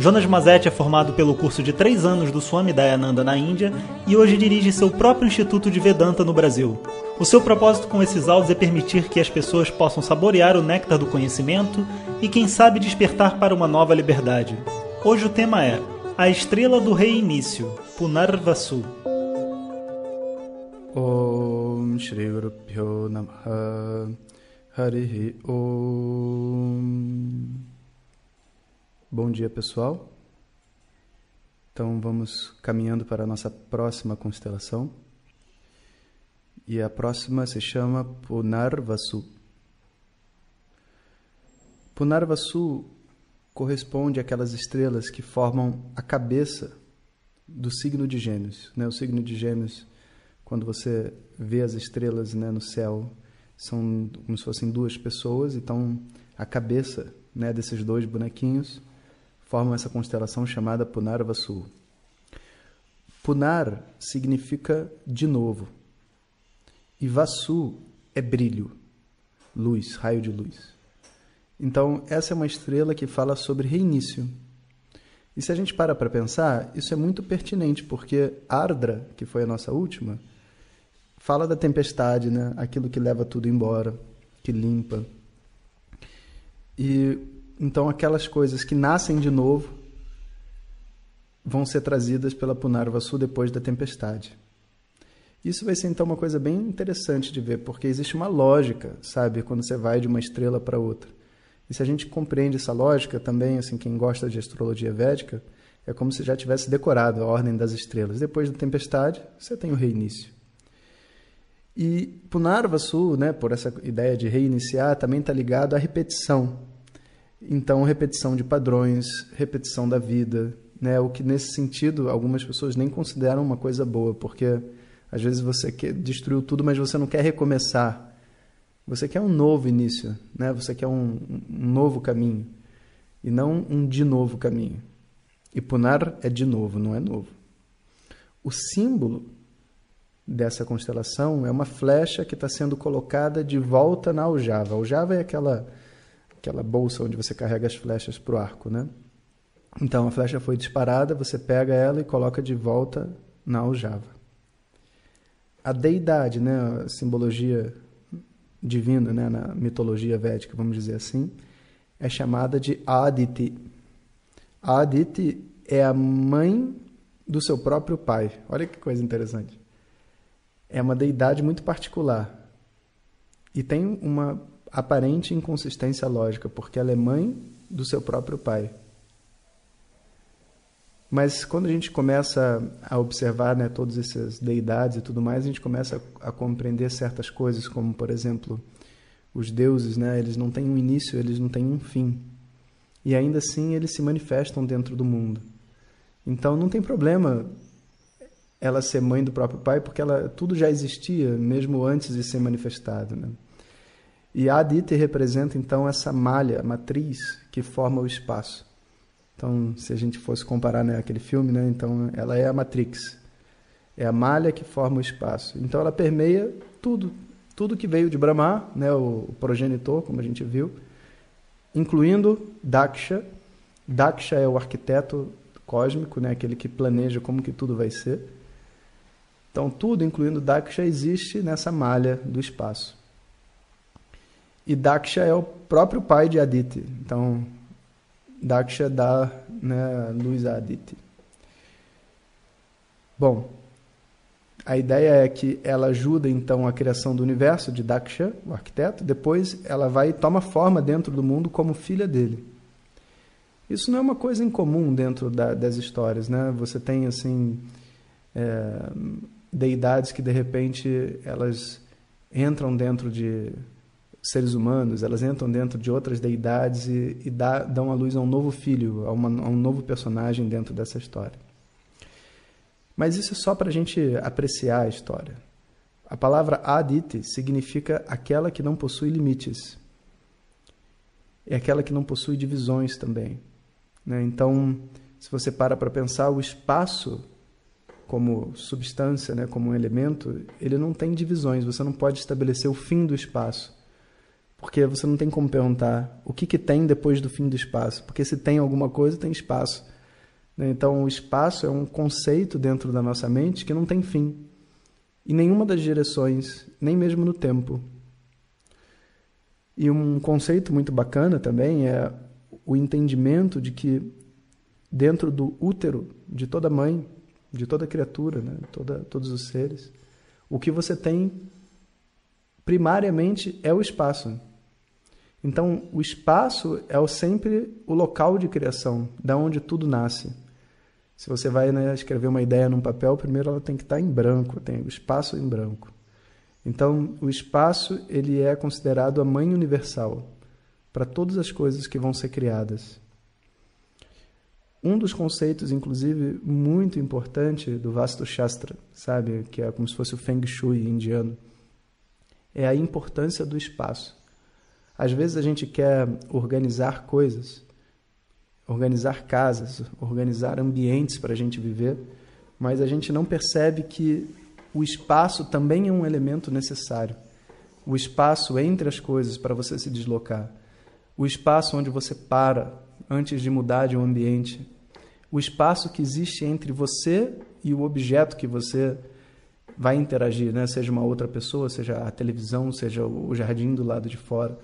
Jonas Mazetti é formado pelo curso de três anos do Swami Dayananda na Índia e hoje dirige seu próprio Instituto de Vedanta no Brasil. O seu propósito com esses áudios é permitir que as pessoas possam saborear o néctar do conhecimento e, quem sabe, despertar para uma nova liberdade. Hoje o tema é A Estrela do Reinício, Punarvasu. Om Shri Guru Pyo Namaha Harihi Om Bom dia, pessoal. Então vamos caminhando para a nossa próxima constelação. E a próxima se chama Punarvasu. Punarvasu corresponde àquelas estrelas que formam a cabeça do signo de Gêmeos. Né? O signo de Gêmeos, quando você vê as estrelas né, no céu, são como se fossem duas pessoas, então a cabeça né, desses dois bonequinhos formam essa constelação chamada Punarvasu. Punar significa de novo. E Vasu é brilho, luz, raio de luz. Então, essa é uma estrela que fala sobre reinício. E se a gente para para pensar, isso é muito pertinente, porque Ardra, que foi a nossa última, fala da tempestade, né? aquilo que leva tudo embora, que limpa. E então aquelas coisas que nascem de novo vão ser trazidas pela Punarvasu depois da tempestade. Isso vai ser então uma coisa bem interessante de ver, porque existe uma lógica, sabe, quando você vai de uma estrela para outra. E se a gente compreende essa lógica também, assim, quem gosta de astrologia védica, é como se já tivesse decorado a ordem das estrelas. Depois da tempestade, você tem o reinício. E Punarvasu, né, por essa ideia de reiniciar, também está ligado à repetição. Então, repetição de padrões, repetição da vida, né, o que nesse sentido algumas pessoas nem consideram uma coisa boa, porque às vezes você quer, destruiu tudo, mas você não quer recomeçar. Você quer um novo início, né? Você quer um, um novo caminho e não um de novo caminho. E Punar é de novo, não é novo. O símbolo dessa constelação é uma flecha que está sendo colocada de volta na aljava. Aljava é aquela aquela bolsa onde você carrega as flechas para o arco, né? Então a flecha foi disparada, você pega ela e coloca de volta na aljava a deidade, né, a simbologia divina, né, na mitologia védica, vamos dizer assim, é chamada de Aditi. Aditi é a mãe do seu próprio pai. Olha que coisa interessante. É uma deidade muito particular e tem uma aparente inconsistência lógica, porque ela é mãe do seu próprio pai. Mas quando a gente começa a observar né, todas essas deidades e tudo mais, a gente começa a, compreender certas coisas, como, por exemplo, os deuses, né, eles não têm um início, eles não têm um fim. E ainda assim eles se manifestam dentro do mundo. Então não tem problema ela ser mãe do próprio pai, porque ela, tudo já existia, mesmo antes de ser manifestado. Né? E a Aditi representa então essa malha, matriz, que forma o espaço. Então, se a gente fosse comparar né, aquele filme, né, então ela é a Matrix. É a malha que forma o espaço. Então ela permeia tudo, tudo que veio de Brahma, né, o, progenitor, como a gente viu, incluindo Daksha. Daksha é o arquiteto cósmico, né, aquele que planeja como que tudo vai ser. Então tudo, incluindo Daksha, existe nessa malha do espaço. E Daksha é o próprio pai de Aditi. Então Daksha dá né, luz a Aditi. Bom, a ideia é que ela ajuda então a criação do universo de Daksha, o arquiteto, depois ela vai e toma forma dentro do mundo como filha dele. Isso não é uma coisa incomum dentro da, das histórias, né? Você tem assim é, deidades que de repente elas entram dentro de seres humanos, elas entram dentro de outras deidades e, e dá, dão a luz a um novo filho, a, uma, a um novo personagem dentro dessa história. Mas isso é só para a gente apreciar a história. A palavra Aditi significa aquela que não possui limites. é aquela que não possui divisões também. Né? Então, se você para para pensar, o espaço como substância, né, como um elemento, ele não tem divisões. Você não pode estabelecer o fim do espaço, porque você não tem como perguntar o que, que tem depois do fim do espaço, porque se tem alguma coisa, tem espaço. Né? Então, o espaço é um conceito dentro da nossa mente que não tem fim, em nenhuma das direções, nem mesmo no tempo. E um conceito muito bacana também é o entendimento de que dentro do útero de toda mãe de toda criatura, né? toda, todos os seres. O que você tem primariamente é o espaço. Então, o espaço é sempre o local de criação, da onde tudo nasce. Se você vai né, escrever uma ideia num papel, primeiro ela tem que estar em branco, tem o espaço em branco. Então, o espaço ele é considerado a mãe universal para todas as coisas que vão ser criadas. Um dos conceitos, inclusive, muito importante do Vastu Shastra, sabe, que é como se fosse o Feng Shui indiano, é a importância do espaço. Às vezes a gente quer organizar coisas, organizar casas, organizar ambientes para a gente viver, mas a gente não percebe que o espaço também é um elemento necessário. O espaço entre as coisas para você se deslocar. O espaço onde você para antes de mudar de um ambiente, o espaço que existe entre você e o objeto que você vai interagir, né? seja uma outra pessoa, seja a televisão, seja o jardim do lado de fora.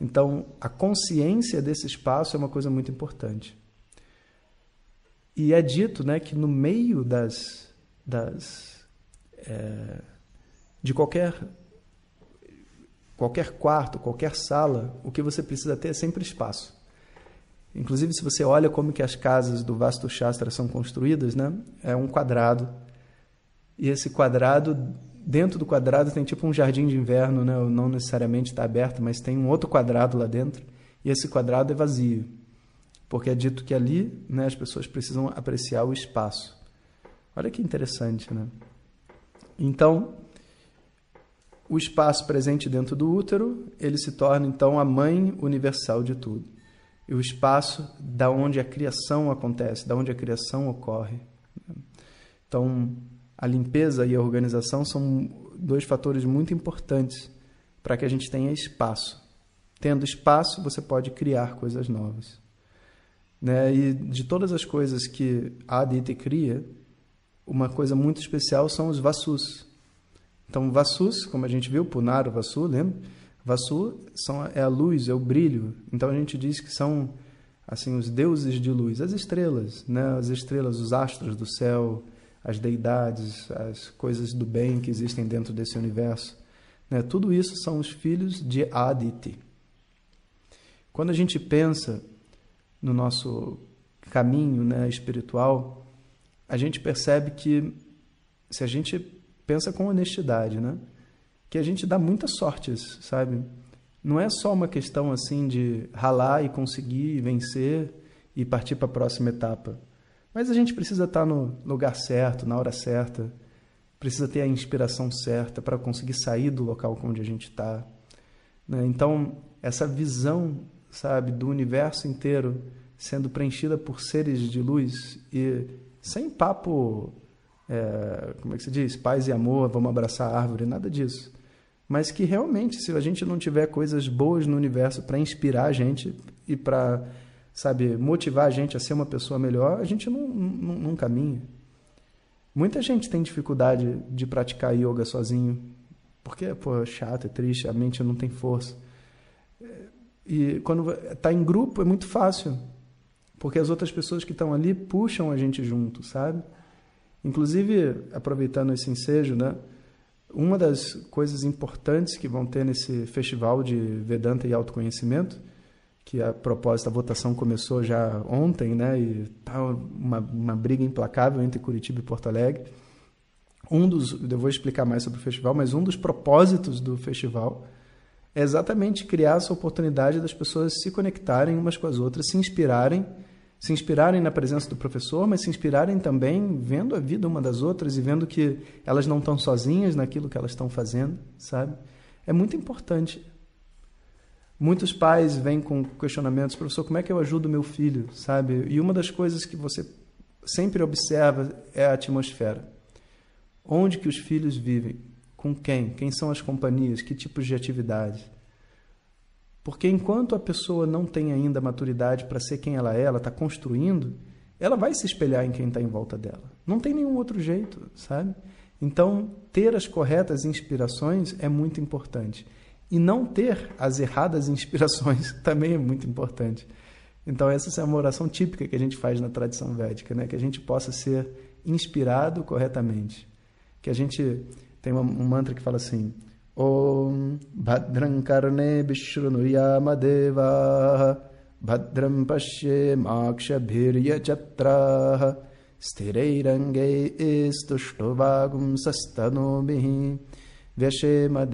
Então, a consciência desse espaço é uma coisa muito importante. E é dito né, que no meio das, das é, de qualquer qualquer quarto, qualquer sala, o que você precisa ter é sempre espaço. Inclusive, se você olha como que as casas do Vastu Shastra são construídas, né? é um quadrado. E esse quadrado, dentro do quadrado tem tipo um jardim de inverno, né? não necessariamente está aberto, mas tem um outro quadrado lá dentro. E esse quadrado é vazio, porque é dito que ali né, as pessoas precisam apreciar o espaço. Olha que interessante, né? Então, o espaço presente dentro do útero, ele se torna então a mãe universal de tudo e o espaço da onde a criação acontece, da onde a criação ocorre. Então, a limpeza e a organização são dois fatores muito importantes para que a gente tenha espaço. Tendo espaço, você pode criar coisas novas. Né? E de todas as coisas que a Aditi cria, uma coisa muito especial são os vassus. Então, vassus, como a gente viu, Punaro Vasu, lembra? Vasu são, é a luz, é o brilho. Então a gente diz que são assim os deuses de luz, as estrelas, né? As estrelas, os astros do céu, as deidades, as coisas do bem que existem dentro desse universo. Né? Tudo isso são os filhos de Aditi. Quando a gente pensa no nosso caminho né, espiritual, a gente percebe que se a gente pensa com honestidade, né? que a gente dá muitas sortes, sabe? Não é só uma questão assim de ralar e conseguir vencer e partir para a próxima etapa. Mas a gente precisa estar no lugar certo, na hora certa. Precisa ter a inspiração certa para conseguir sair do local onde a gente está. Né? Então, essa visão, sabe, do universo inteiro sendo preenchida por seres de luz e sem papo, é, como é que se diz? Paz e amor, vamos abraçar a árvore, nada disso mas que realmente, se a gente não tiver coisas boas no universo para inspirar a gente e para, sabe, motivar a gente a ser uma pessoa melhor, a gente não, não, não caminha. Muita gente tem dificuldade de praticar yoga sozinho, porque, pô, é chato, é triste, a mente não tem força. E quando está em grupo é muito fácil, porque as outras pessoas que estão ali puxam a gente junto, sabe? Inclusive, aproveitando esse ensejo, né? Uma das coisas importantes que vão ter nesse festival de Vedanta e autoconhecimento, que a propósito a votação começou já ontem, né, e tá uma, uma briga implacável entre Curitiba e Porto Alegre. Um dos, eu vou explicar mais sobre o festival, mas um dos propósitos do festival é exatamente criar essa oportunidade das pessoas se conectarem umas com as outras, se inspirarem se inspirarem na presença do professor, mas se inspirarem também vendo a vida uma das outras e vendo que elas não estão sozinhas naquilo que elas estão fazendo, sabe? É muito importante. Muitos pais vêm com questionamentos, professor, como é que eu ajudo meu filho, sabe? E uma das coisas que você sempre observa é a atmosfera. Onde que os filhos vivem? Com quem? Quem são as companhias? Que tipos de atividade? Porque enquanto a pessoa não tem ainda maturidade para ser quem ela é, ela está construindo, ela vai se espelhar em quem está em volta dela. Não tem nenhum outro jeito, sabe? Então, ter as corretas inspirações é muito importante. E não ter as erradas inspirações também é muito importante. Então, essa é uma oração típica que a gente faz na tradição védica, né? que a gente possa ser inspirado corretamente. Que a gente tem um mantra que fala assim: Om Bhadram Karne Vishrunuyama Bhadram Pashye Makshabhirya Chatraha Sthirairange Istushtovagum Sastanomihi Vyashema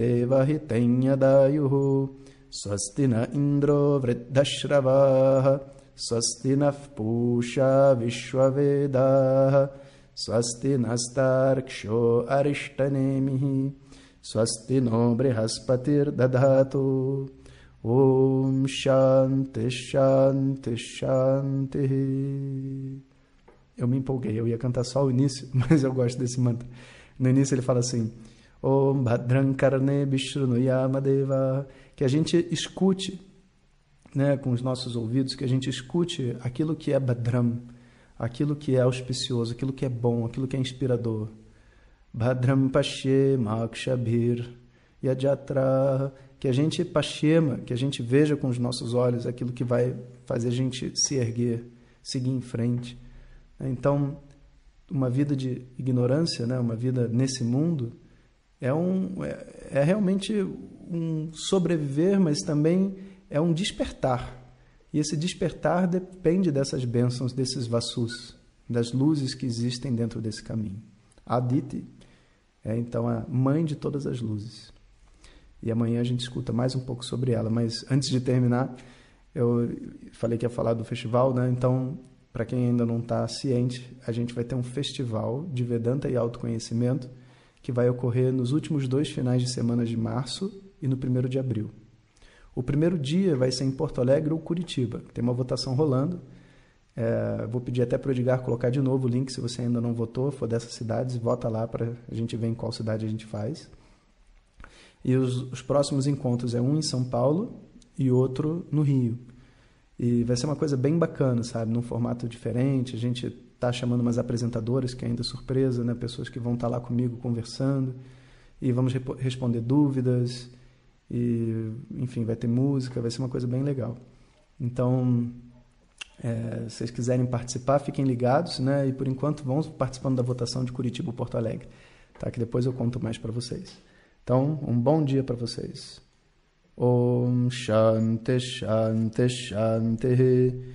Hitenha Dayuhu Swastina Indro Vriddhashravaha Swastina Pusha Vishwavedaha Swastinastarksho Arishthanemihi Swastino Brihaspatirdadhatu Dadato Om Shanti Shanti Shanti. Eu me empolguei, eu ia cantar só o início, mas eu gosto desse mantra. No início ele fala assim: Om Bhadran Karne Yamadeva. Que a gente escute, né, com os nossos ouvidos, que a gente escute aquilo que é Bhadram, aquilo que é auspicioso, aquilo que é bom, aquilo que é inspirador. Bhadram Pashe Makshabhir Yajatra. Que a gente pashema, que a gente veja com os nossos olhos aquilo que vai fazer a gente se erguer, seguir em frente. Então, uma vida de ignorância, né, uma vida nesse mundo, é, um, é, é realmente um sobreviver, mas também é um despertar. E esse despertar depende dessas bênçãos, desses vassus, das luzes que existem dentro desse caminho. Aditi é então a mãe de todas as luzes. E amanhã a gente escuta mais um pouco sobre ela. Mas antes de terminar, eu falei que ia falar do festival, né? Então, para quem ainda não está ciente, a gente vai ter um festival de Vedanta e autoconhecimento que vai ocorrer nos últimos dois finais de semana de março e no primeiro de abril. O primeiro dia vai ser em Porto Alegre ou Curitiba. Tem uma votação rolando. É, vou pedir até para o Edgar colocar de novo o link, se você ainda não votou, for dessas cidades, vota lá para a gente ver em qual cidade a gente faz. E os, os próximos encontros é um em São Paulo e outro no Rio. E vai ser uma coisa bem bacana, sabe? Num formato diferente. A gente está chamando umas apresentadoras, que é ainda surpresa, né? pessoas que vão estar tá lá comigo conversando. E vamos responder dúvidas. E enfim vai ter música vai ser uma coisa bem legal. Então é, se vocês quiserem participar fiquem ligados né? E por enquanto vamos participando da votação de Curitiba Porto Alegre tá? Que depois eu conto mais para vocês. Então um bom dia para vocês. Om Shanti Shanti Shanti